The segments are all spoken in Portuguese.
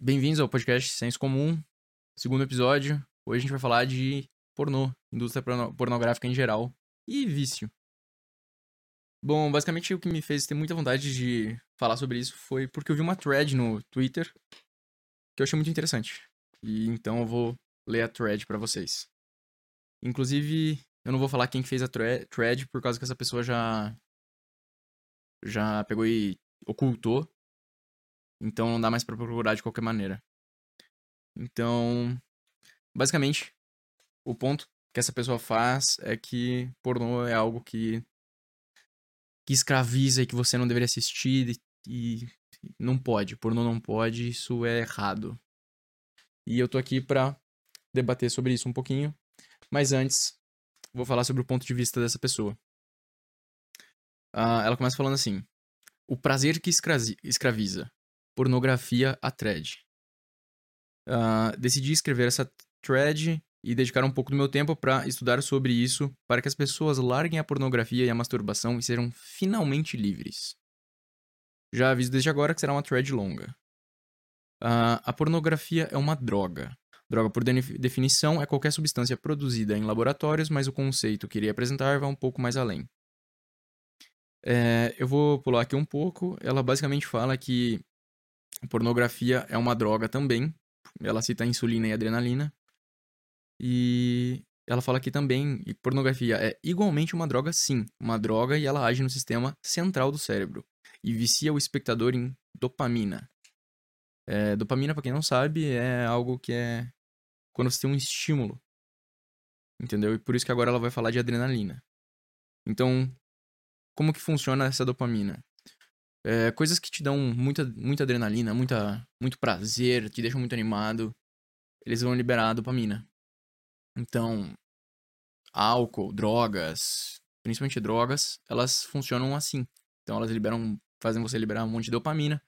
Bem-vindos ao podcast Senso Comum, segundo episódio. Hoje a gente vai falar de pornô, indústria porno- pornográfica em geral e vício. Bom, basicamente o que me fez ter muita vontade de falar sobre isso foi porque eu vi uma thread no Twitter que eu achei muito interessante. E então eu vou ler a thread pra vocês. Inclusive, eu não vou falar quem que fez a thre- thread por causa que essa pessoa já já pegou e ocultou. Então não dá mais pra procurar de qualquer maneira. Então, basicamente, o ponto que essa pessoa faz é que pornô é algo que que escraviza e que você não deveria assistir e, e não pode, pornô não pode, isso é errado. E eu tô aqui pra debater sobre isso um pouquinho, mas antes vou falar sobre o ponto de vista dessa pessoa. Ah, ela começa falando assim: o prazer que escraviza, pornografia a thread. Ah, decidi escrever essa thread e dedicar um pouco do meu tempo para estudar sobre isso, para que as pessoas larguem a pornografia e a masturbação e sejam finalmente livres. Já aviso desde agora que será uma thread longa. Ah, a pornografia é uma droga. Droga, por definição, é qualquer substância produzida em laboratórios, mas o conceito que irei apresentar vai um pouco mais além. É, eu vou pular aqui um pouco. Ela basicamente fala que pornografia é uma droga também. Ela cita insulina e adrenalina. E ela fala aqui também que pornografia é igualmente uma droga, sim. Uma droga e ela age no sistema central do cérebro. E vicia o espectador em dopamina. É, dopamina, pra quem não sabe, é algo que é quando você tem um estímulo. Entendeu? E por isso que agora ela vai falar de adrenalina. Então, como que funciona essa dopamina? É, coisas que te dão muita, muita adrenalina, muita, muito prazer, te deixam muito animado, eles vão liberar a dopamina. Então, álcool, drogas, principalmente drogas, elas funcionam assim. Então elas liberam, fazem você liberar um monte de dopamina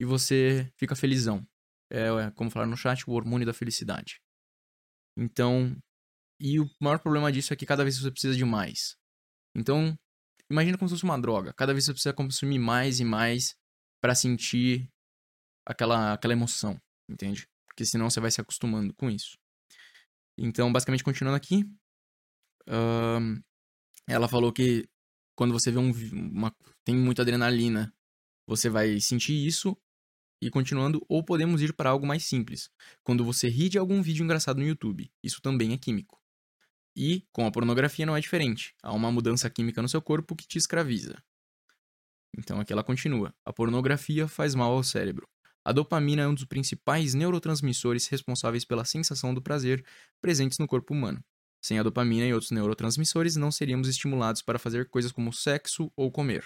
e você fica felizão. É, é, como falaram no chat, o hormônio da felicidade. Então, e o maior problema disso é que cada vez você precisa de mais. Então, imagina como se fosse uma droga. Cada vez você precisa consumir mais e mais pra sentir aquela, aquela emoção, entende? Porque senão você vai se acostumando com isso. Então, basicamente, continuando aqui, ahn, ela falou que quando você vê um, uma, tem muita adrenalina, você vai sentir isso. E continuando, ou podemos ir para algo mais simples. Quando você ri de algum vídeo engraçado no YouTube, isso também é químico. E com a pornografia não é diferente. Há uma mudança química no seu corpo que te escraviza. Então aqui ela continua. A pornografia faz mal ao cérebro. A dopamina é um dos principais neurotransmissores responsáveis pela sensação do prazer presentes no corpo humano. Sem a dopamina e outros neurotransmissores, não seríamos estimulados para fazer coisas como sexo ou comer.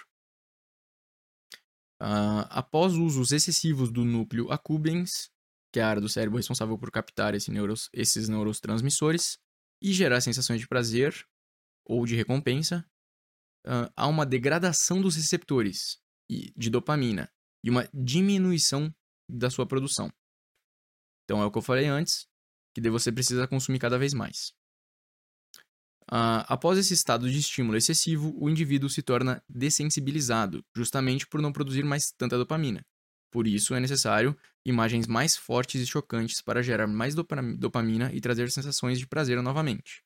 Ah, após usos excessivos do núcleo accumbens, que é a área do cérebro responsável por captar esse neuros- esses neurotransmissores e gerar sensações de prazer ou de recompensa, há uma degradação dos receptores de dopamina e uma diminuição da sua produção. Então é o que eu falei antes, que você precisa consumir cada vez mais. Após esse estado de estímulo excessivo, o indivíduo se torna dessensibilizado, justamente por não produzir mais tanta dopamina. Por isso, é necessário imagens mais fortes e chocantes para gerar mais dopa- dopamina e trazer sensações de prazer novamente.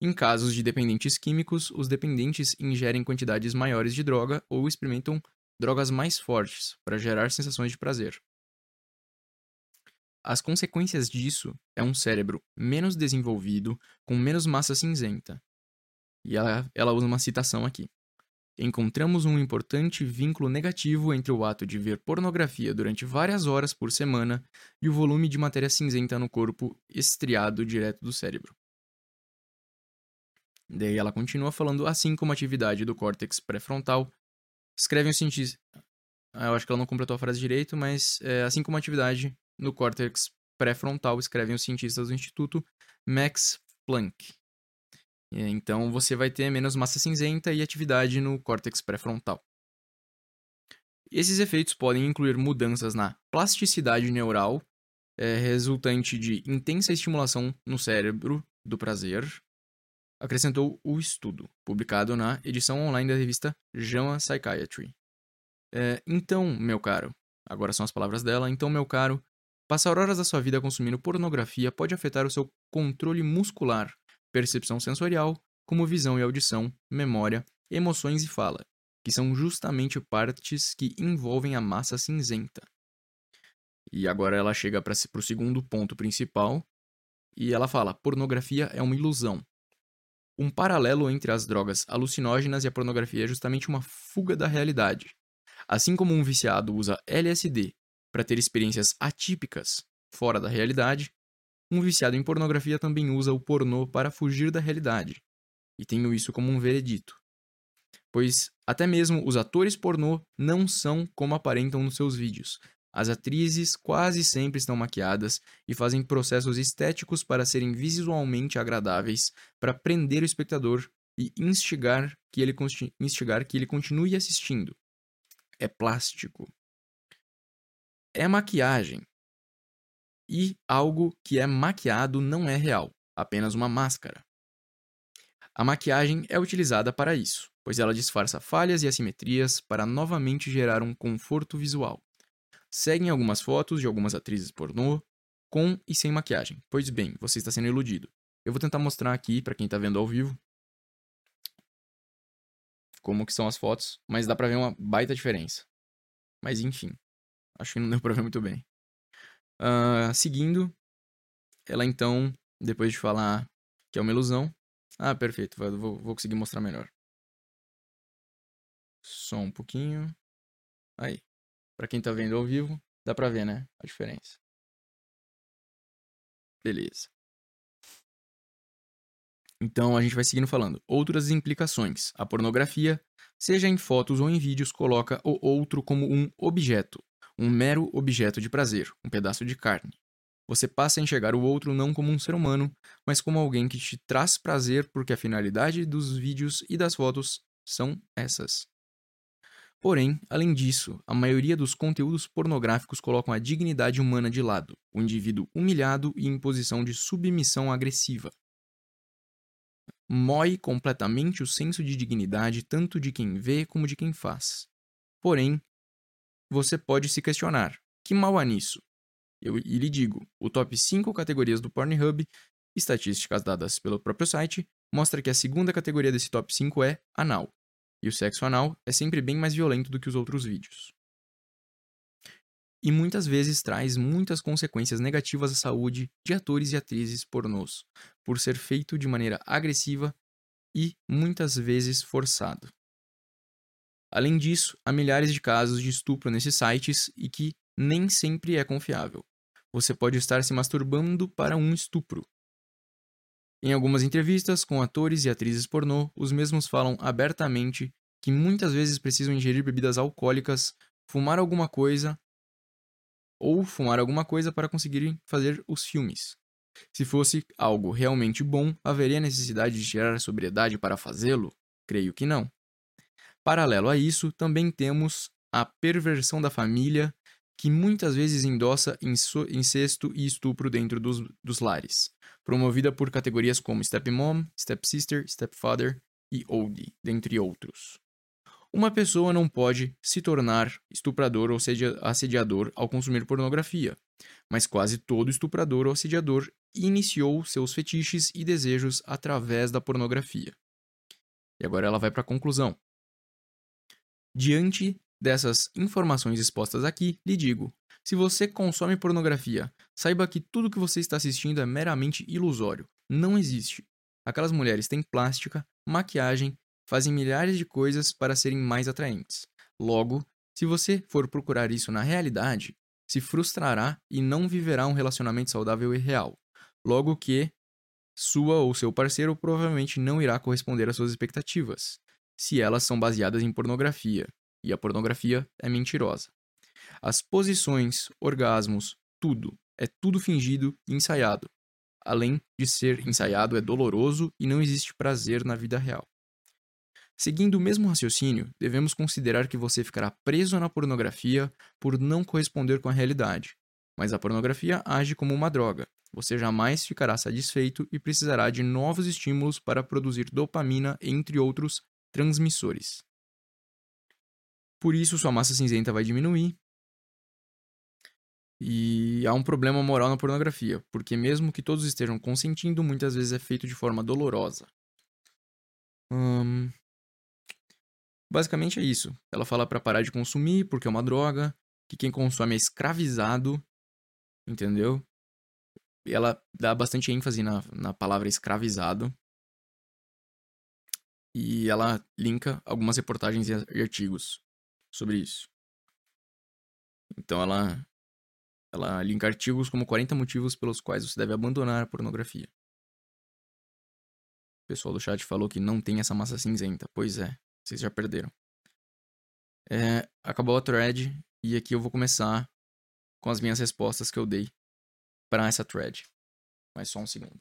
Em casos de dependentes químicos, os dependentes ingerem quantidades maiores de droga ou experimentam drogas mais fortes para gerar sensações de prazer. As consequências disso é um cérebro menos desenvolvido, com menos massa cinzenta. E ela, ela usa uma citação aqui. Encontramos um importante vínculo negativo entre o ato de ver pornografia durante várias horas por semana e o volume de matéria cinzenta no corpo estriado direto do cérebro. Daí ela continua falando, assim como a atividade do córtex pré-frontal, escreve um cientista. Ah, Eu acho que ela não completou a frase direito, mas é, assim como a atividade no córtex pré-frontal, escrevem os cientistas do Instituto Max Planck. É, Então você vai ter menos massa cinzenta e atividade no córtex pré-frontal. Esses efeitos podem incluir mudanças na plasticidade neural, é, resultante de intensa estimulação no cérebro do prazer, acrescentou o estudo, publicado na edição online da revista JAMA Psychiatry. É, então, meu caro, Agora são as palavras dela. Então, meu caro, passar horas da sua vida consumindo pornografia pode afetar o seu controle muscular, percepção sensorial, como visão e audição, memória, emoções e fala, que são justamente partes que envolvem a massa cinzenta. E agora ela chega para o segundo ponto principal e ela fala: pornografia é uma ilusão. Um paralelo entre as drogas alucinógenas e a pornografia é justamente uma fuga da realidade. Assim como um viciado usa LSD para ter experiências atípicas fora da realidade, um viciado em pornografia também usa o pornô para fugir da realidade. E tenho isso como um veredito. Pois até mesmo os atores pornô não são como aparentam nos seus vídeos. As atrizes quase sempre estão maquiadas e fazem processos estéticos para serem visualmente agradáveis, para prender o espectador e instigar que ele, instigar que ele continue assistindo. É plástico. É maquiagem. E algo que é maquiado não é real, apenas uma máscara. A maquiagem é utilizada para isso, pois ela disfarça falhas e assimetrias para novamente gerar um conforto visual seguem algumas fotos de algumas atrizes pornô com e sem maquiagem. Pois bem, você está sendo iludido. Eu vou tentar mostrar aqui para quem está vendo ao vivo como que são as fotos, mas dá para ver uma baita diferença. Mas enfim, acho que não deu para ver muito bem. Uh, seguindo, ela então, depois de falar que é uma ilusão, ah, perfeito, vou, vou conseguir mostrar melhor. Só um pouquinho. Aí. Para quem tá vendo ao vivo, dá pra ver, né? A diferença. Beleza. Então a gente vai seguindo falando. Outras implicações. A pornografia, seja em fotos ou em vídeos, coloca o outro como um objeto, um mero objeto de prazer, um pedaço de carne. Você passa a enxergar o outro não como um ser humano, mas como alguém que te traz prazer porque a finalidade dos vídeos e das fotos são essas. Porém, além disso, a maioria dos conteúdos pornográficos colocam a dignidade humana de lado, o indivíduo humilhado e em posição de submissão agressiva. Mói completamente o senso de dignidade tanto de quem vê como de quem faz. Porém, você pode se questionar: que mal há nisso? Eu e lhe digo: o top 5 categorias do Pornhub, estatísticas dadas pelo próprio site, mostra que a segunda categoria desse top 5 é anal, e o sexo anal é sempre bem mais violento do que os outros vídeos. E muitas vezes traz muitas consequências negativas à saúde de atores e atrizes pornôs, por ser feito de maneira agressiva e muitas vezes forçado. Além disso, há milhares de casos de estupro nesses sites e que nem sempre é confiável. Você pode estar se masturbando para um estupro, em algumas entrevistas com atores e atrizes pornô, os mesmos falam abertamente que muitas vezes precisam ingerir bebidas alcoólicas, fumar alguma coisa ou fumar alguma coisa para conseguirem fazer os filmes. Se fosse algo realmente bom, haveria necessidade de tirar a sobriedade para fazê-lo? Creio que não. Paralelo a isso, também temos a perversão da família, que muitas vezes endossa incesto e estupro dentro dos, dos lares promovida por categorias como Stepmom, Stepsister, Stepfather e Oldie, dentre outros. Uma pessoa não pode se tornar estuprador ou assediador ao consumir pornografia, mas quase todo estuprador ou assediador iniciou seus fetiches e desejos através da pornografia. E agora ela vai para a conclusão. Diante dessas informações expostas aqui, lhe digo: se você consome pornografia, saiba que tudo que você está assistindo é meramente ilusório. Não existe. Aquelas mulheres têm plástica, maquiagem, fazem milhares de coisas para serem mais atraentes. Logo, se você for procurar isso na realidade, se frustrará e não viverá um relacionamento saudável e real. Logo que sua ou seu parceiro provavelmente não irá corresponder às suas expectativas, se elas são baseadas em pornografia, e a pornografia é mentirosa. As posições, orgasmos, tudo. É tudo fingido e ensaiado. Além de ser ensaiado, é doloroso e não existe prazer na vida real. Seguindo o mesmo raciocínio, devemos considerar que você ficará preso na pornografia por não corresponder com a realidade. Mas a pornografia age como uma droga. Você jamais ficará satisfeito e precisará de novos estímulos para produzir dopamina, entre outros transmissores. Por isso, sua massa cinzenta vai diminuir E há um problema moral na pornografia, porque mesmo que todos estejam consentindo, muitas vezes é feito de forma dolorosa. Hum... Basicamente é isso. Ela fala para parar de consumir porque é uma droga, que quem consome é escravizado, entendeu? Ela dá bastante ênfase na, na palavra escravizado. E ela linka algumas reportagens e artigos sobre isso. Então ela ela linka artigos como 40 motivos pelos quais você deve abandonar a pornografia. O pessoal do chat falou que não tem essa massa cinzenta. Pois é, vocês já perderam. É, acabou a thread e aqui eu vou começar com as minhas respostas que eu dei para essa thread. Mas só um segundo.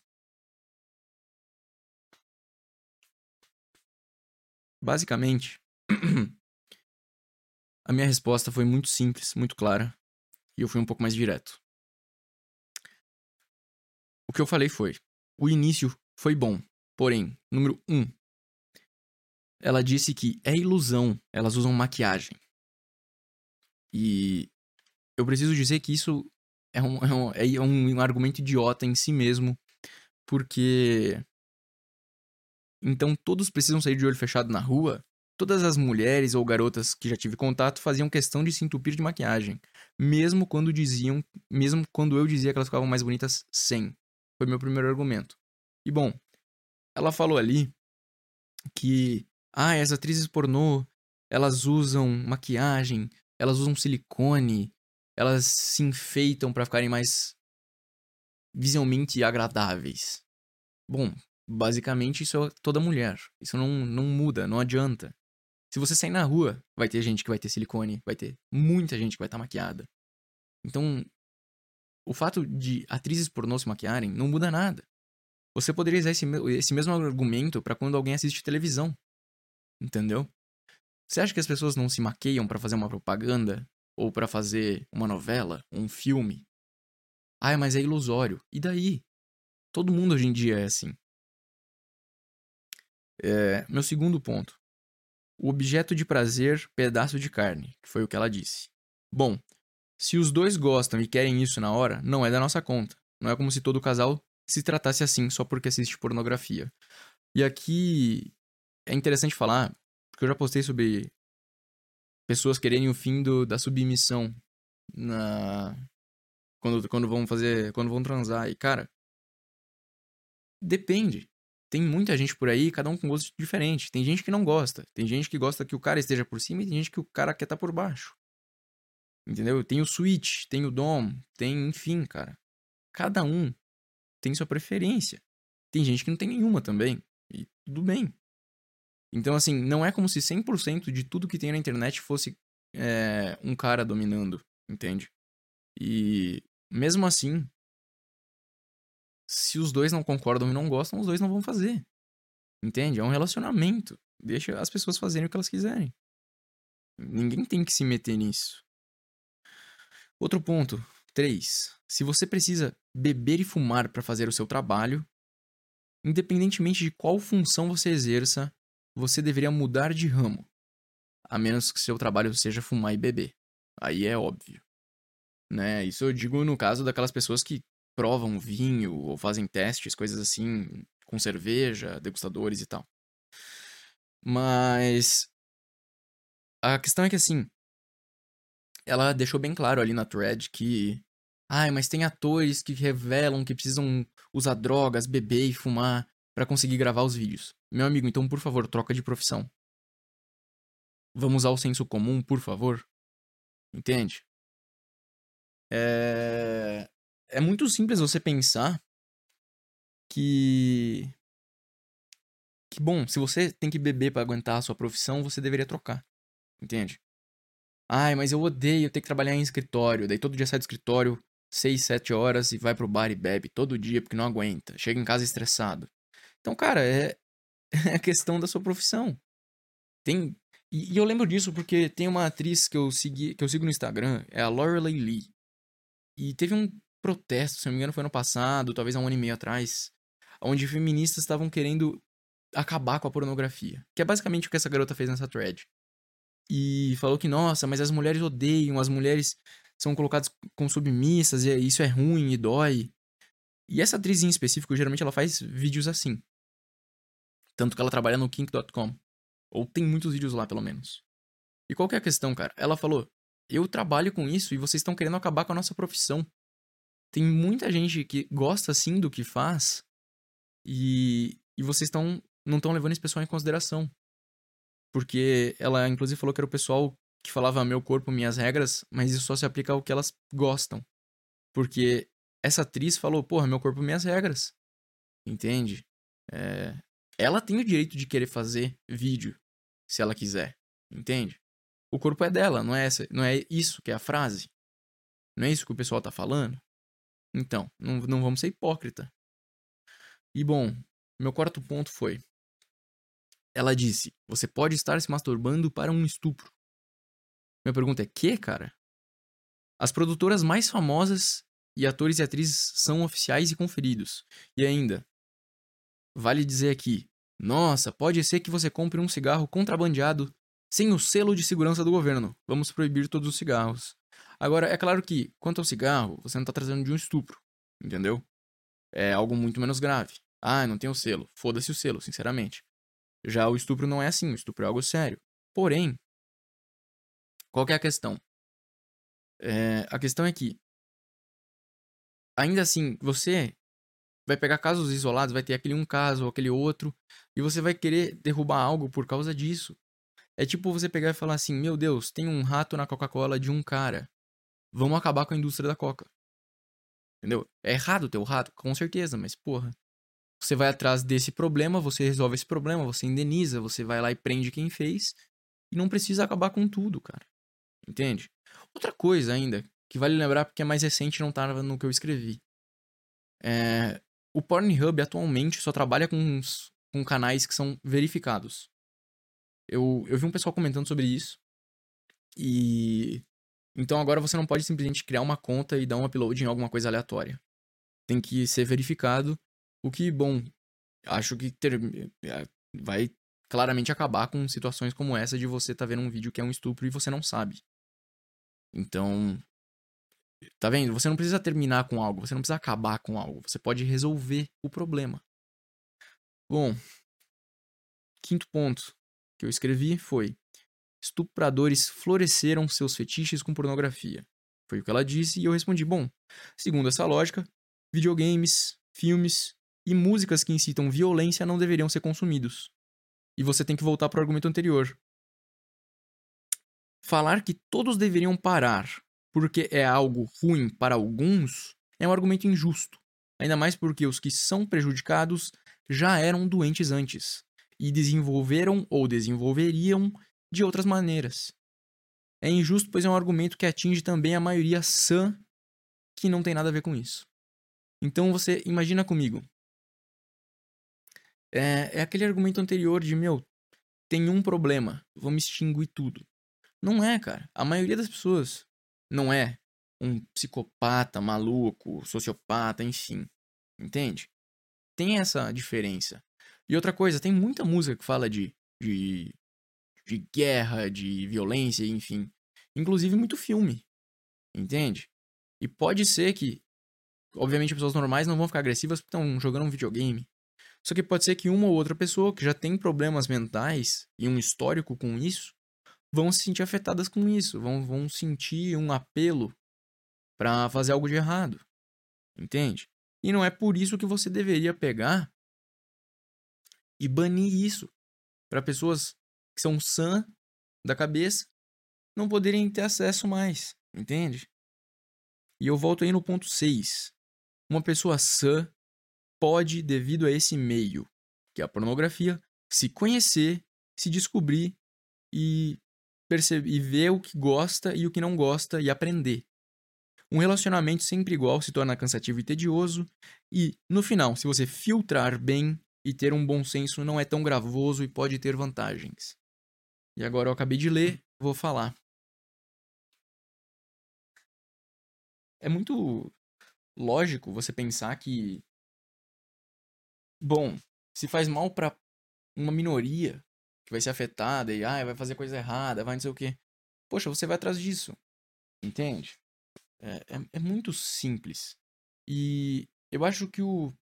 Basicamente, a minha resposta foi muito simples, muito clara, e eu fui um pouco mais direto. O que eu falei foi: o início foi bom, porém, número 1. Um, ela disse que é ilusão, elas usam maquiagem. E eu preciso dizer que isso é um, é um, é um argumento idiota em si mesmo, porque. Então todos precisam sair de olho fechado na rua? Todas as mulheres ou garotas que já tive contato faziam questão de se entupir de maquiagem, mesmo quando diziam, mesmo quando eu dizia que elas ficavam mais bonitas sem. Foi meu primeiro argumento. E bom, ela falou ali que ah, as atrizes pornô, elas usam maquiagem, elas usam silicone, elas se enfeitam para ficarem mais visualmente agradáveis. Bom, basicamente isso é toda mulher. Isso não, não muda, não adianta. Se você sair na rua, vai ter gente que vai ter silicone, vai ter muita gente que vai estar tá maquiada. Então, o fato de atrizes pornô se maquiarem não muda nada. Você poderia usar esse, esse mesmo argumento para quando alguém assiste televisão. Entendeu? Você acha que as pessoas não se maqueiam para fazer uma propaganda ou para fazer uma novela, um filme? Ah, mas é ilusório. E daí? Todo mundo hoje em dia é assim. É, meu segundo ponto. O objeto de prazer, pedaço de carne, que foi o que ela disse. Bom, se os dois gostam e querem isso na hora, não é da nossa conta. Não é como se todo casal se tratasse assim só porque assiste pornografia. E aqui é interessante falar, porque eu já postei sobre pessoas quererem o fim do, da submissão na quando, quando vão fazer, quando vão transar. E cara, depende. Tem muita gente por aí, cada um com gosto diferente. Tem gente que não gosta. Tem gente que gosta que o cara esteja por cima e tem gente que o cara quer estar tá por baixo. Entendeu? Tem o switch, tem o dom, tem, enfim, cara. Cada um tem sua preferência. Tem gente que não tem nenhuma também. E tudo bem. Então, assim, não é como se 100% de tudo que tem na internet fosse é, um cara dominando, entende? E mesmo assim, se os dois não concordam e não gostam, os dois não vão fazer. Entende? É um relacionamento. Deixa as pessoas fazerem o que elas quiserem. Ninguém tem que se meter nisso. Outro ponto. 3. Se você precisa beber e fumar para fazer o seu trabalho, independentemente de qual função você exerça, você deveria mudar de ramo. A menos que seu trabalho seja fumar e beber. Aí é óbvio. Né? Isso eu digo no caso daquelas pessoas que provam vinho ou fazem testes, coisas assim, com cerveja, degustadores e tal. Mas a questão é que assim, ela deixou bem claro ali na thread que ai, mas tem atores que revelam que precisam usar drogas, beber e fumar para conseguir gravar os vídeos. Meu amigo, então por favor, troca de profissão. Vamos ao senso comum, por favor. Entende? É... é muito simples você pensar que que bom, se você tem que beber para aguentar a sua profissão, você deveria trocar. Entende? Ai, mas eu odeio ter que trabalhar em escritório. Daí todo dia sai do escritório, 6, 7 horas e vai pro bar e bebe todo dia porque não aguenta. Chega em casa estressado. Então, cara, é, é a questão da sua profissão. Tem. E, e, eu lembro disso porque tem uma atriz que eu, segui, que eu sigo no Instagram, é a Lorelei Lee. E teve um protesto, se não me engano, foi ano passado, talvez há um ano e meio atrás, onde feministas estavam querendo acabar com a pornografia. Que é basicamente o que essa garota fez nessa thread. E falou que, nossa, mas as mulheres odeiam, as mulheres são colocadas como submissas, e isso é ruim e dói. E essa atriz em específico, geralmente ela faz vídeos assim. Tanto que ela trabalha no kink.com. Ou tem muitos vídeos lá, pelo menos. E qual é a questão, cara? Ela falou: Eu trabalho com isso e vocês estão querendo acabar com a nossa profissão. Tem muita gente que gosta sim do que faz e, e vocês estão não estão levando esse pessoal em consideração. Porque ela, inclusive, falou que era o pessoal que falava meu corpo, minhas regras, mas isso só se aplica ao que elas gostam. Porque essa atriz falou, porra, meu corpo, minhas regras. Entende? É... Ela tem o direito de querer fazer vídeo, se ela quiser. Entende? O corpo é dela, não é, essa, não é isso que é a frase. Não é isso que o pessoal tá falando. Então, não, não vamos ser hipócrita. E bom, meu quarto ponto foi. Ela disse: Você pode estar se masturbando para um estupro. Minha pergunta é: que, cara? As produtoras mais famosas e atores e atrizes são oficiais e conferidos. E ainda, vale dizer aqui: Nossa, pode ser que você compre um cigarro contrabandeado sem o selo de segurança do governo. Vamos proibir todos os cigarros. Agora, é claro que, quanto ao cigarro, você não está trazendo de um estupro, entendeu? É algo muito menos grave. Ah, não tem o selo. Foda-se o selo, sinceramente. Já o estupro não é assim, o estupro é algo sério. Porém, qual é a questão? É, a questão é que, ainda assim, você vai pegar casos isolados, vai ter aquele um caso ou aquele outro, e você vai querer derrubar algo por causa disso. É tipo você pegar e falar assim: Meu Deus, tem um rato na Coca-Cola de um cara. Vamos acabar com a indústria da Coca. Entendeu? É errado ter o rato, com certeza, mas porra. Você vai atrás desse problema, você resolve esse problema, você indeniza, você vai lá e prende quem fez. E não precisa acabar com tudo, cara. Entende? Outra coisa ainda, que vale lembrar porque é mais recente não tava no que eu escrevi. É, o Pornhub atualmente só trabalha com, com canais que são verificados. Eu, eu vi um pessoal comentando sobre isso. E. Então agora você não pode simplesmente criar uma conta e dar um upload em alguma coisa aleatória. Tem que ser verificado. O que, bom, acho que ter, é, vai claramente acabar com situações como essa de você tá vendo um vídeo que é um estupro e você não sabe. Então, tá vendo? Você não precisa terminar com algo, você não precisa acabar com algo, você pode resolver o problema. Bom, quinto ponto que eu escrevi foi: estupradores floresceram seus fetiches com pornografia. Foi o que ela disse e eu respondi: bom, segundo essa lógica, videogames, filmes e músicas que incitam violência não deveriam ser consumidos. E você tem que voltar para o argumento anterior. Falar que todos deveriam parar porque é algo ruim para alguns é um argumento injusto, ainda mais porque os que são prejudicados já eram doentes antes e desenvolveram ou desenvolveriam de outras maneiras. É injusto, pois é um argumento que atinge também a maioria sã que não tem nada a ver com isso. Então você imagina comigo. É, é aquele argumento anterior de, meu, tem um problema, vamos extinguir tudo. Não é, cara. A maioria das pessoas não é um psicopata, maluco, sociopata, enfim. Entende? Tem essa diferença. E outra coisa, tem muita música que fala de, de, de guerra, de violência, enfim. Inclusive muito filme. Entende? E pode ser que, obviamente, pessoas normais não vão ficar agressivas porque estão jogando um videogame. Só que pode ser que uma ou outra pessoa que já tem problemas mentais e um histórico com isso vão se sentir afetadas com isso, vão, vão sentir um apelo para fazer algo de errado. Entende? E não é por isso que você deveria pegar e banir isso para pessoas que são sã da cabeça não poderem ter acesso mais, entende? E eu volto aí no ponto 6. Uma pessoa sã pode, devido a esse meio, que é a pornografia, se conhecer, se descobrir e perceber e ver o que gosta e o que não gosta e aprender. Um relacionamento sempre igual se torna cansativo e tedioso, e no final, se você filtrar bem, e ter um bom senso não é tão gravoso e pode ter vantagens. E agora eu acabei de ler, vou falar. É muito lógico você pensar que bom, se faz mal para uma minoria que vai ser afetada e ah, vai fazer coisa errada, vai não sei o quê. Poxa, você vai atrás disso. Entende? É, é, é muito simples. E eu acho que o,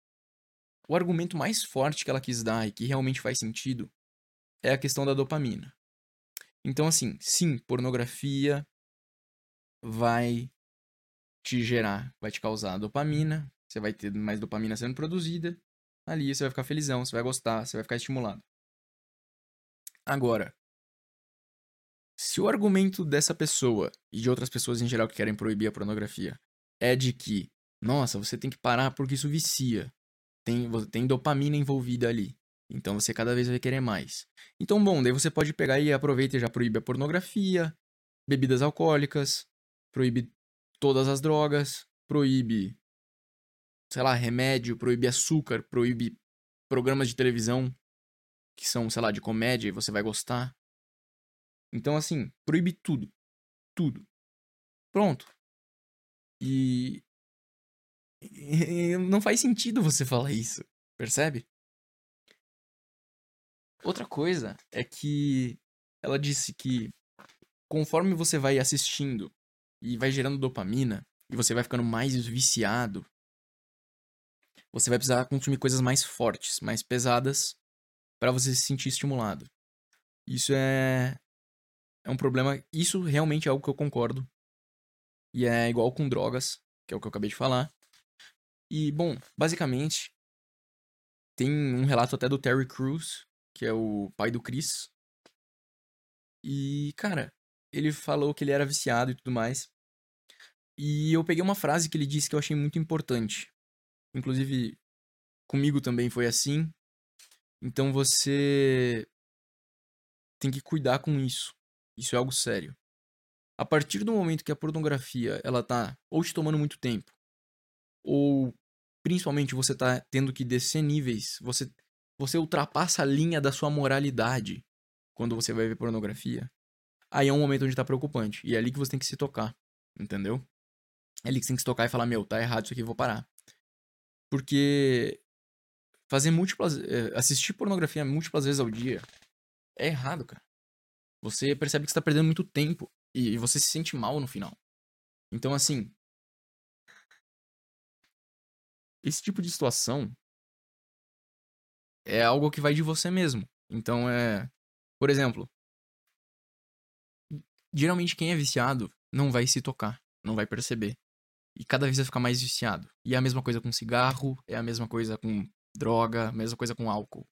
o argumento mais forte que ela quis dar e que realmente faz sentido é a questão da dopamina. Então, assim, sim, pornografia vai te gerar, vai te causar dopamina, você vai ter mais dopamina sendo produzida, ali você vai ficar felizão, você vai gostar, você vai ficar estimulado. Agora, se o argumento dessa pessoa e de outras pessoas em geral que querem proibir a pornografia é de que, nossa, você tem que parar porque isso vicia, tem, tem dopamina envolvida ali. Então você cada vez vai querer mais. Então, bom, daí você pode pegar e aproveita e já proíbe a pornografia, bebidas alcoólicas, proíbe todas as drogas, proíbe, sei lá, remédio, proíbe açúcar, proíbe programas de televisão que são, sei lá, de comédia e você vai gostar. Então, assim, proíbe tudo. Tudo. Pronto. E. não faz sentido você falar isso, percebe? Outra coisa é que ela disse que conforme você vai assistindo e vai gerando dopamina e você vai ficando mais viciado, você vai precisar consumir coisas mais fortes, mais pesadas para você se sentir estimulado. Isso é é um problema, isso realmente é algo que eu concordo. E é igual com drogas, que é o que eu acabei de falar. E bom, basicamente tem um relato até do Terry Crews, que é o pai do Chris. E, cara, ele falou que ele era viciado e tudo mais. E eu peguei uma frase que ele disse que eu achei muito importante. Inclusive, comigo também foi assim. Então você tem que cuidar com isso. Isso é algo sério. A partir do momento que a pornografia ela tá ou te tomando muito tempo, ou principalmente você tá tendo que descer níveis, você você ultrapassa a linha da sua moralidade quando você vai ver pornografia, aí é um momento onde tá preocupante. E é ali que você tem que se tocar, entendeu? É ali que você tem que se tocar e falar, meu, tá errado isso aqui, vou parar. Porque fazer múltiplas. Eh, assistir pornografia múltiplas vezes ao dia é errado, cara. Você percebe que você tá perdendo muito tempo e você se sente mal no final. Então, assim. Esse tipo de situação é algo que vai de você mesmo. Então é. Por exemplo. Geralmente quem é viciado não vai se tocar, não vai perceber. E cada vez vai ficar mais viciado. E é a mesma coisa com cigarro, é a mesma coisa com droga, a mesma coisa com álcool.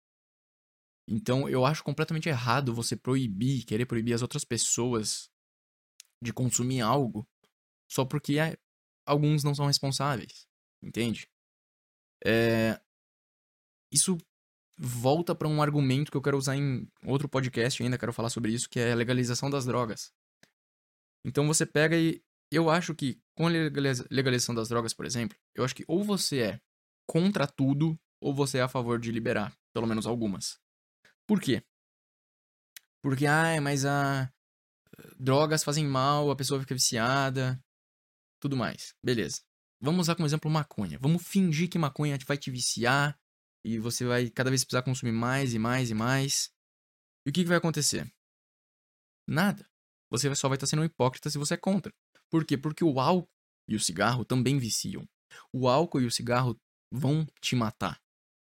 Então eu acho completamente errado você proibir, querer proibir as outras pessoas de consumir algo só porque é, alguns não são responsáveis. Entende? É, isso volta para um argumento que eu quero usar em outro podcast ainda, quero falar sobre isso, que é a legalização das drogas. Então você pega e eu acho que com a legalização das drogas, por exemplo, eu acho que ou você é contra tudo ou você é a favor de liberar, pelo menos algumas. Por quê? Porque, ai, mas a drogas fazem mal, a pessoa fica viciada, tudo mais. Beleza. Vamos usar como exemplo maconha. Vamos fingir que maconha vai te viciar e você vai cada vez precisar consumir mais e mais e mais. E o que, que vai acontecer? Nada. Você só vai estar sendo um hipócrita se você é contra. Por quê? Porque o álcool e o cigarro também viciam. O álcool e o cigarro vão te matar.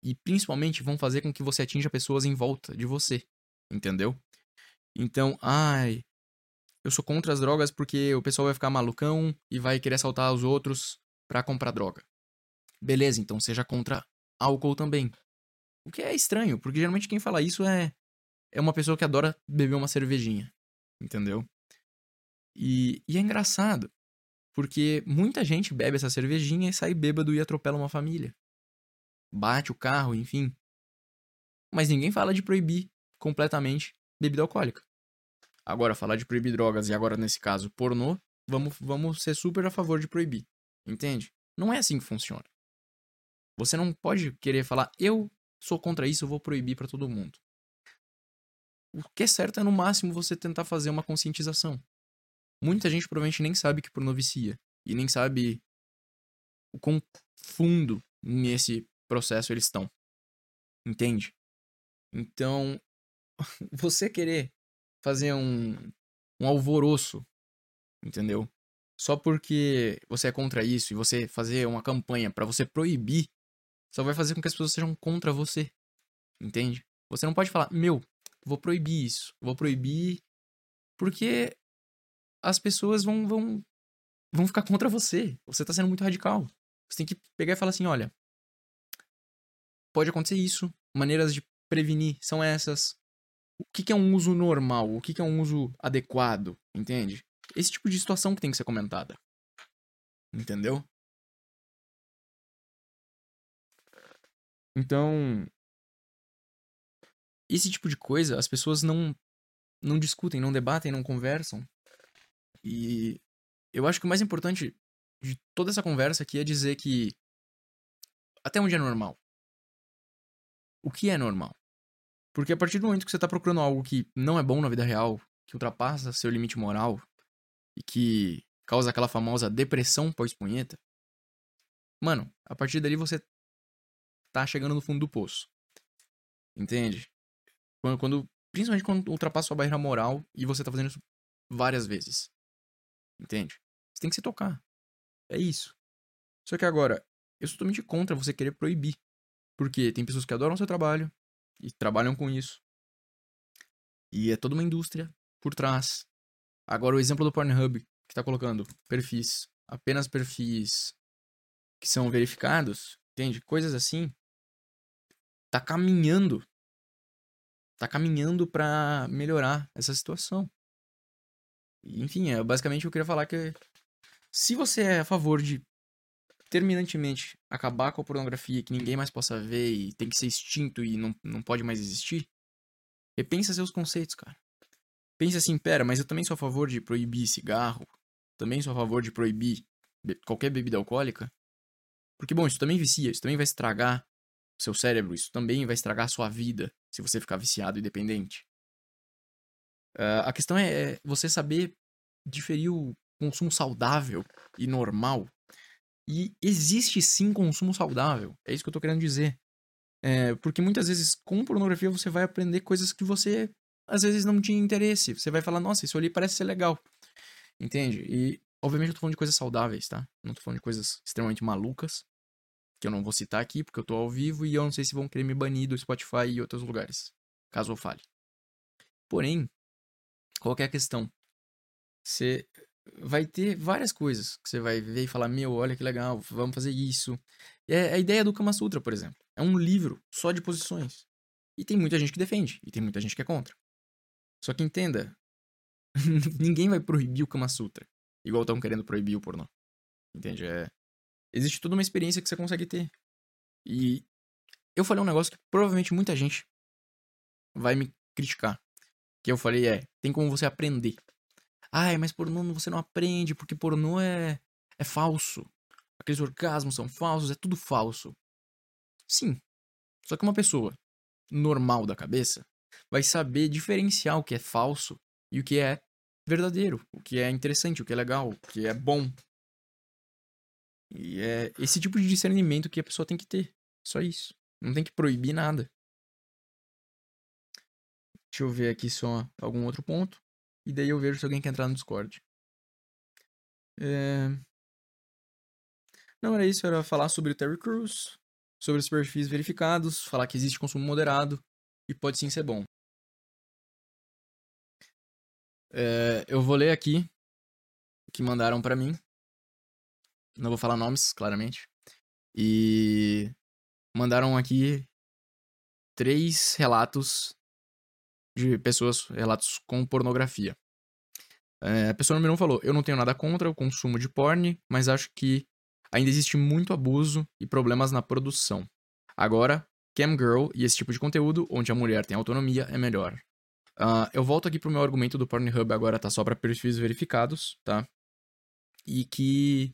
E principalmente vão fazer com que você atinja pessoas em volta de você. Entendeu? Então, ai, eu sou contra as drogas porque o pessoal vai ficar malucão e vai querer assaltar os outros para comprar droga. Beleza, então seja contra álcool também. O que é estranho, porque geralmente quem fala isso é, é uma pessoa que adora beber uma cervejinha. Entendeu? E, e é engraçado, porque muita gente bebe essa cervejinha e sai bêbado e atropela uma família. Bate o carro, enfim. Mas ninguém fala de proibir completamente bebida alcoólica. Agora, falar de proibir drogas e agora, nesse caso, pornô, vamos, vamos ser super a favor de proibir. Entende? Não é assim que funciona. Você não pode querer falar, eu sou contra isso, eu vou proibir para todo mundo. O que é certo é, no máximo, você tentar fazer uma conscientização. Muita gente provavelmente nem sabe que pornô vicia. E nem sabe o quão fundo nesse processo eles estão. Entende? Então, você querer fazer um, um alvoroço, entendeu? só porque você é contra isso e você fazer uma campanha para você proibir, só vai fazer com que as pessoas sejam contra você. Entende? Você não pode falar, meu, vou proibir isso, vou proibir porque as pessoas vão vão vão ficar contra você. Você tá sendo muito radical. Você tem que pegar e falar assim, olha, pode acontecer isso, maneiras de prevenir são essas. O que, que é um uso normal? O que, que é um uso adequado? Entende? Esse tipo de situação que tem que ser comentada. Entendeu? Então, esse tipo de coisa as pessoas não não discutem, não debatem, não conversam. E eu acho que o mais importante de toda essa conversa aqui é dizer que até onde é normal. O que é normal? Porque a partir do momento que você está procurando algo que não é bom na vida real, que ultrapassa seu limite moral e que causa aquela famosa depressão pós-punheta, mano, a partir dali você tá chegando no fundo do poço. Entende? Quando, quando, principalmente quando ultrapassa sua barreira moral e você tá fazendo isso várias vezes. Entende? Você tem que se tocar. É isso. Só que agora, eu sou totalmente contra você querer proibir. Porque tem pessoas que adoram seu trabalho e trabalham com isso. E é toda uma indústria por trás. Agora, o exemplo do Pornhub, que tá colocando perfis, apenas perfis que são verificados, entende? Coisas assim. Tá caminhando tá caminhando para melhorar essa situação. Enfim, é basicamente eu queria falar que se você é a favor de terminantemente acabar com a pornografia, que ninguém mais possa ver e tem que ser extinto e não, não pode mais existir, repensa seus conceitos, cara. Pensa assim, pera, mas eu também sou a favor de proibir cigarro, também sou a favor de proibir qualquer bebida alcoólica. Porque, bom, isso também vicia, isso também vai estragar seu cérebro, isso também vai estragar a sua vida se você ficar viciado e dependente. Uh, a questão é, é você saber diferir o consumo saudável e normal. E existe sim consumo saudável. É isso que eu tô querendo dizer. É, porque muitas vezes com pornografia você vai aprender coisas que você às vezes não tinha interesse. Você vai falar, nossa, isso ali parece ser legal. Entende? E obviamente eu tô falando de coisas saudáveis, tá? Não tô falando de coisas extremamente malucas que eu não vou citar aqui porque eu tô ao vivo e eu não sei se vão querer me banir do Spotify e outros lugares, caso eu fale. Porém, qual é a questão? Você vai ter várias coisas que você vai ver e falar: Meu, olha que legal, vamos fazer isso. É a ideia do Kama Sutra, por exemplo. É um livro só de posições. E tem muita gente que defende, e tem muita gente que é contra. Só que entenda: ninguém vai proibir o Kama Sutra, igual estão querendo proibir o pornô. Entende? É, Existe toda uma experiência que você consegue ter. E eu falei um negócio que provavelmente muita gente vai me criticar. Que eu falei é, tem como você aprender. Ai, mas pornô você não aprende, porque pornô é, é falso. Aqueles orgasmos são falsos, é tudo falso. Sim. Só que uma pessoa normal da cabeça vai saber diferenciar o que é falso e o que é verdadeiro, o que é interessante, o que é legal, o que é bom, e é esse tipo de discernimento que a pessoa tem que ter. Só isso. Não tem que proibir nada. Deixa eu ver aqui só algum outro ponto. E daí eu vejo se alguém quer entrar no Discord. É... Não era isso, era falar sobre o Terry Crews, sobre os perfis verificados, falar que existe consumo moderado e pode sim ser bom. É... Eu vou ler aqui que mandaram para mim. Não vou falar nomes, claramente. E mandaram aqui três relatos de pessoas, relatos com pornografia. É, a pessoa número um falou: Eu não tenho nada contra o consumo de porn, mas acho que ainda existe muito abuso e problemas na produção. Agora, Cam Girl e esse tipo de conteúdo, onde a mulher tem autonomia, é melhor. Uh, eu volto aqui pro meu argumento do Pornhub agora tá só para perfis verificados, tá? E que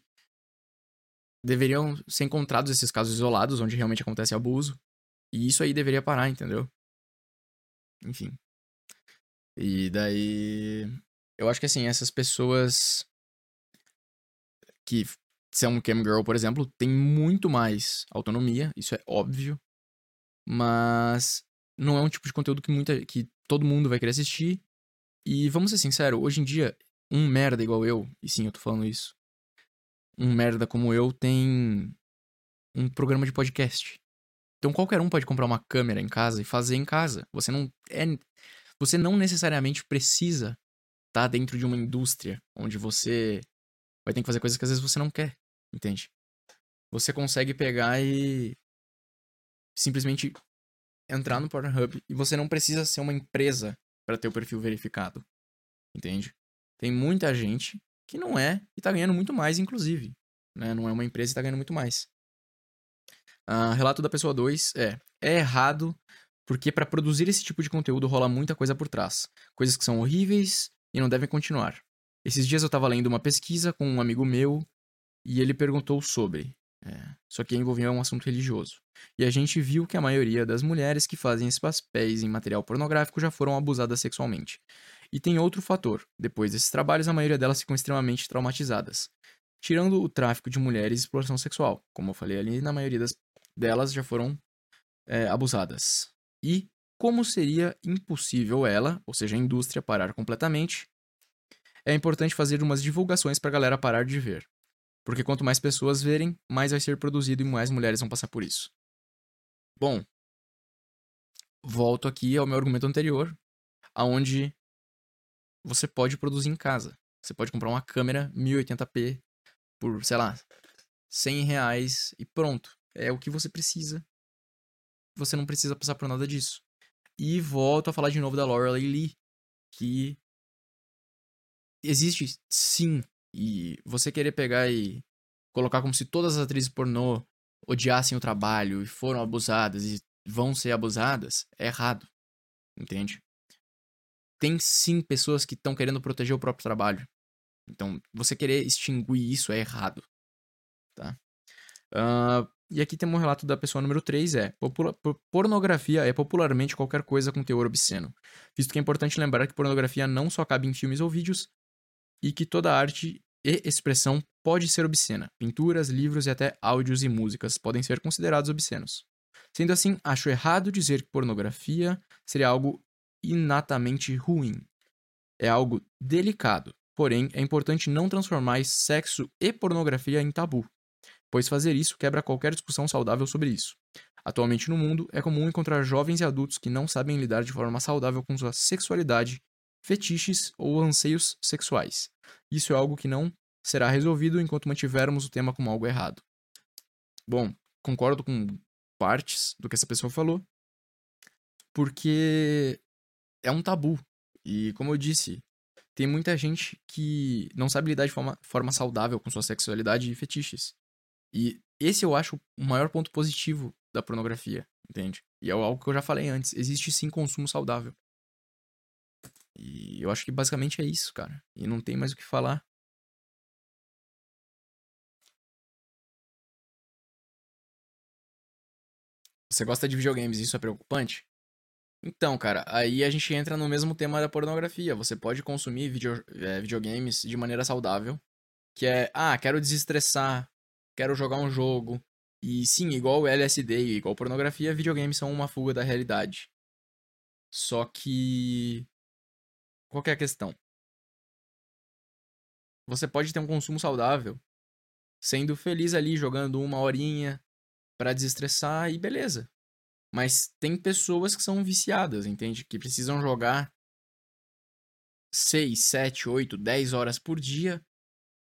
deveriam ser encontrados esses casos isolados onde realmente acontece abuso. E isso aí deveria parar, entendeu? Enfim. E daí. Eu acho que assim, essas pessoas que são cam girl, por exemplo, têm muito mais autonomia, isso é óbvio. Mas não é um tipo de conteúdo que muita que todo mundo vai querer assistir. E vamos ser sinceros, hoje em dia um merda igual eu, e sim, eu tô falando isso. Um merda como eu tem um programa de podcast. Então qualquer um pode comprar uma câmera em casa e fazer em casa. Você não é você não necessariamente precisa estar tá dentro de uma indústria onde você vai ter que fazer coisas que às vezes você não quer, entende? Você consegue pegar e simplesmente entrar no Pornhub e você não precisa ser uma empresa para ter o perfil verificado. Entende? Tem muita gente que não é e tá ganhando muito mais, inclusive. Né? Não é uma empresa e tá ganhando muito mais. Uh, relato da pessoa 2 é: é errado porque para produzir esse tipo de conteúdo rola muita coisa por trás. Coisas que são horríveis e não devem continuar. Esses dias eu tava lendo uma pesquisa com um amigo meu e ele perguntou sobre. É, só que envolvia um assunto religioso. E a gente viu que a maioria das mulheres que fazem esses papéis em material pornográfico já foram abusadas sexualmente. E tem outro fator: depois desses trabalhos, a maioria delas ficam extremamente traumatizadas. Tirando o tráfico de mulheres e exploração sexual. Como eu falei ali, na maioria das, delas já foram é, abusadas. E como seria impossível ela, ou seja, a indústria, parar completamente, é importante fazer umas divulgações para a galera parar de ver. Porque quanto mais pessoas verem, mais vai ser produzido e mais mulheres vão passar por isso. Bom, volto aqui ao meu argumento anterior, aonde você pode produzir em casa. Você pode comprar uma câmera 1080p por, sei lá, 100 reais e pronto. É o que você precisa. Você não precisa passar por nada disso. E volto a falar de novo da Lorelei Lee, que existe sim e você querer pegar e colocar como se todas as atrizes pornô odiassem o trabalho e foram abusadas e vão ser abusadas, é errado. Entende? Tem sim pessoas que estão querendo proteger o próprio trabalho. Então, você querer extinguir isso é errado. Tá? Uh, e aqui tem um relato da pessoa número 3, é Pornografia é popularmente qualquer coisa com teor obsceno. Visto que é importante lembrar que pornografia não só cabe em filmes ou vídeos, e que toda arte e expressão pode ser obscena. Pinturas, livros e até áudios e músicas podem ser considerados obscenos. Sendo assim, acho errado dizer que pornografia seria algo inatamente ruim. É algo delicado, porém é importante não transformar sexo e pornografia em tabu, pois fazer isso quebra qualquer discussão saudável sobre isso. Atualmente no mundo, é comum encontrar jovens e adultos que não sabem lidar de forma saudável com sua sexualidade fetiches ou anseios sexuais. Isso é algo que não será resolvido enquanto mantivermos o tema como algo errado. Bom, concordo com partes do que essa pessoa falou, porque é um tabu. E como eu disse, tem muita gente que não sabe lidar de forma, forma saudável com sua sexualidade e fetiches. E esse eu acho o maior ponto positivo da pornografia, entende? E é algo que eu já falei antes: existe sim consumo saudável. E eu acho que basicamente é isso, cara. E não tem mais o que falar. Você gosta de videogames isso é preocupante? Então, cara, aí a gente entra no mesmo tema da pornografia. Você pode consumir video, é, videogames de maneira saudável. Que é, ah, quero desestressar, quero jogar um jogo. E sim, igual LSD e igual pornografia, videogames são uma fuga da realidade. Só que qual é a questão? Você pode ter um consumo saudável, sendo feliz ali jogando uma horinha para desestressar e beleza. Mas tem pessoas que são viciadas, entende? Que precisam jogar 6, 7, 8, 10 horas por dia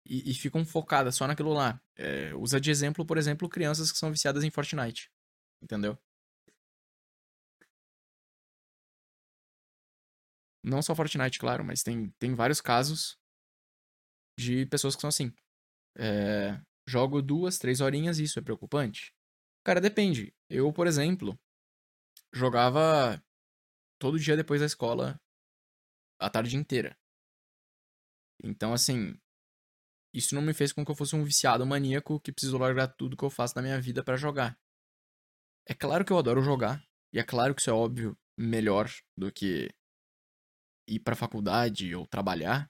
e, e ficam focadas só naquilo lá. É, usa de exemplo, por exemplo, crianças que são viciadas em Fortnite. Entendeu? Não só Fortnite, claro, mas tem, tem vários casos de pessoas que são assim. É, jogo duas, três horinhas, isso é preocupante? Cara, depende. Eu, por exemplo, jogava todo dia depois da escola a tarde inteira. Então, assim, isso não me fez com que eu fosse um viciado maníaco que precisou largar tudo que eu faço na minha vida para jogar. É claro que eu adoro jogar, e é claro que isso é óbvio melhor do que ir para faculdade ou trabalhar.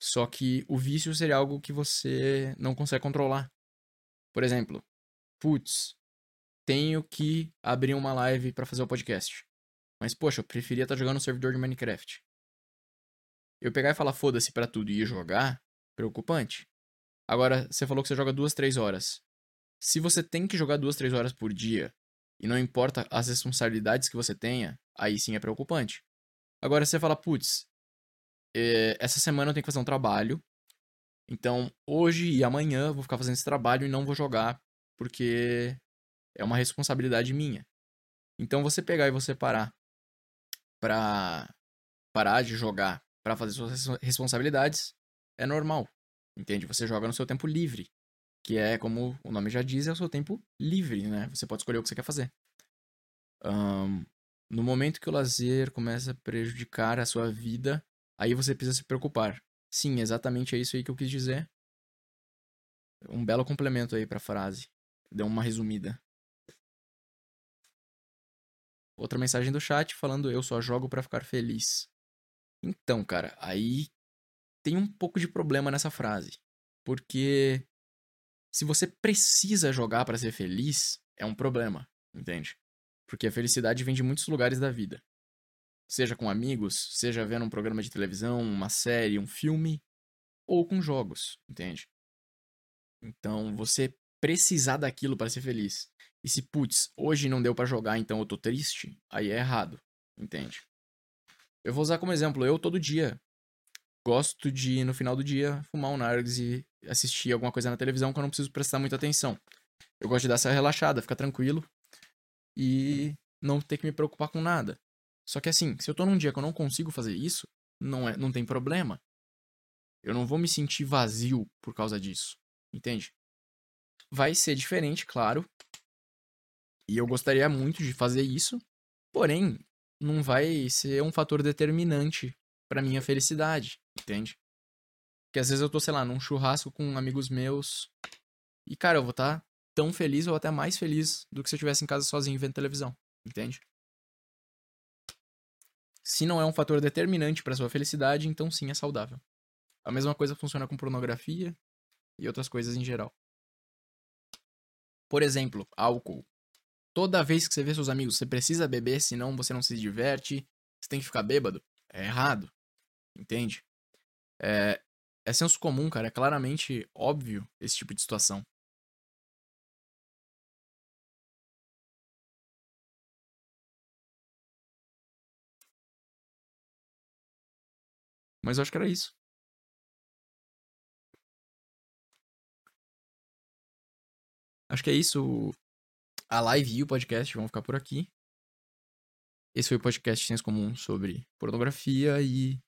Só que o vício seria algo que você não consegue controlar. Por exemplo, putz, tenho que abrir uma live para fazer o podcast. Mas poxa, eu preferia estar tá jogando no servidor de Minecraft. Eu pegar e falar foda-se pra tudo e ir jogar, preocupante. Agora, você falou que você joga duas, três horas. Se você tem que jogar duas, três horas por dia, e não importa as responsabilidades que você tenha, aí sim é preocupante. Agora, você fala, putz, é, essa semana eu tenho que fazer um trabalho, então hoje e amanhã eu vou ficar fazendo esse trabalho e não vou jogar, porque é uma responsabilidade minha. Então, você pegar e você parar pra parar de jogar para fazer suas responsabilidades é normal. Entende? Você joga no seu tempo livre. Que é, como o nome já diz, é o seu tempo livre, né? Você pode escolher o que você quer fazer. Um, no momento que o lazer começa a prejudicar a sua vida, aí você precisa se preocupar. Sim, exatamente é isso aí que eu quis dizer. Um belo complemento aí pra frase. Deu uma resumida. Outra mensagem do chat falando eu só jogo para ficar feliz. Então, cara, aí tem um pouco de problema nessa frase. Porque se você precisa jogar para ser feliz, é um problema, entende? Porque a felicidade vem de muitos lugares da vida. Seja com amigos, seja vendo um programa de televisão, uma série, um filme, ou com jogos, entende? Então, você precisar daquilo para ser feliz. E se, putz, hoje não deu para jogar, então eu tô triste, aí é errado, entende? Eu vou usar como exemplo, eu todo dia gosto de, no final do dia, fumar um nargues e assistir alguma coisa na televisão que eu não preciso prestar muita atenção. Eu gosto de dar essa relaxada, ficar tranquilo e não ter que me preocupar com nada. Só que assim, se eu tô num dia que eu não consigo fazer isso, não, é, não tem problema. Eu não vou me sentir vazio por causa disso. Entende? Vai ser diferente, claro. E eu gostaria muito de fazer isso. Porém, não vai ser um fator determinante para minha felicidade, entende? Porque às vezes eu tô, sei lá, num churrasco com amigos meus e, cara, eu vou estar tá tão feliz ou até mais feliz do que se eu estivesse em casa sozinho vendo televisão, entende? Se não é um fator determinante para sua felicidade, então sim é saudável. A mesma coisa funciona com pornografia e outras coisas em geral. Por exemplo, álcool. Toda vez que você vê seus amigos, você precisa beber, senão você não se diverte, você tem que ficar bêbado. É errado. Entende? É, é senso comum, cara. É claramente óbvio esse tipo de situação. Mas eu acho que era isso. Acho que é isso. A live e o podcast vão ficar por aqui. Esse foi o podcast Senso Comum sobre pornografia e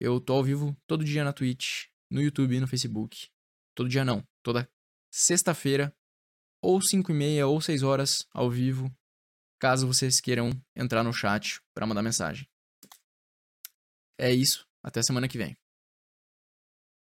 eu tô ao vivo todo dia na Twitch, no YouTube e no Facebook. Todo dia não, toda sexta-feira, ou 5 e meia ou 6 horas ao vivo, caso vocês queiram entrar no chat para mandar mensagem. É isso, até semana que vem.